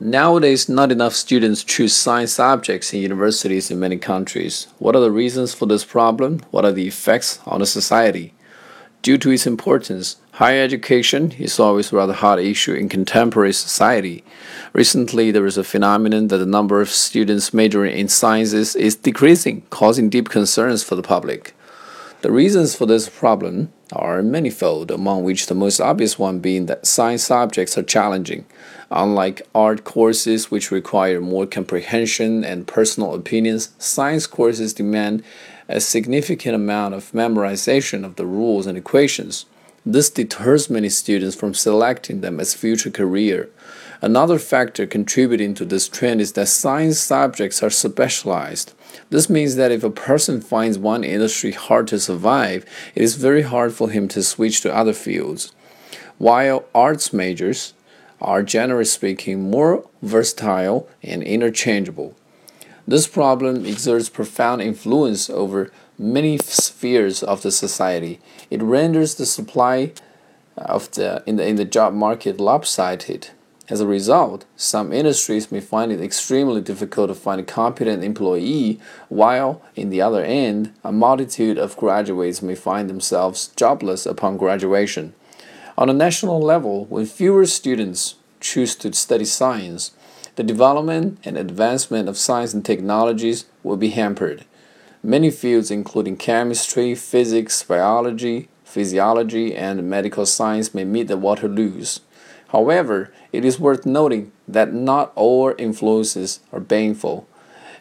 Nowadays, not enough students choose science subjects in universities in many countries. What are the reasons for this problem? What are the effects on the society? Due to its importance, higher education is always a rather hot issue in contemporary society. Recently, there is a phenomenon that the number of students majoring in sciences is decreasing, causing deep concerns for the public. The reasons for this problem are manifold, among which the most obvious one being that science subjects are challenging. Unlike art courses, which require more comprehension and personal opinions, science courses demand a significant amount of memorization of the rules and equations. This deters many students from selecting them as future career. Another factor contributing to this trend is that science subjects are specialized. This means that if a person finds one industry hard to survive, it is very hard for him to switch to other fields. While arts majors are generally speaking more versatile and interchangeable. This problem exerts profound influence over many spheres of the society. It renders the supply of the in the in the job market lopsided. As a result, some industries may find it extremely difficult to find a competent employee, while, in the other end, a multitude of graduates may find themselves jobless upon graduation. On a national level, when fewer students choose to study science, the development and advancement of science and technologies will be hampered. Many fields, including chemistry, physics, biology, physiology, and medical science, may meet the Waterloos. However, it is worth noting that not all influences are baneful,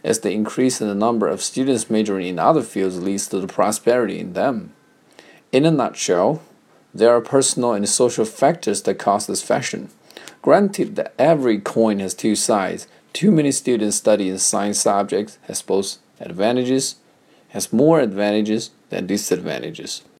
as the increase in the number of students majoring in other fields leads to the prosperity in them. In a nutshell, there are personal and social factors that cause this fashion. Granted that every coin has two sides, too many students studying science subjects has both advantages, has more advantages than disadvantages.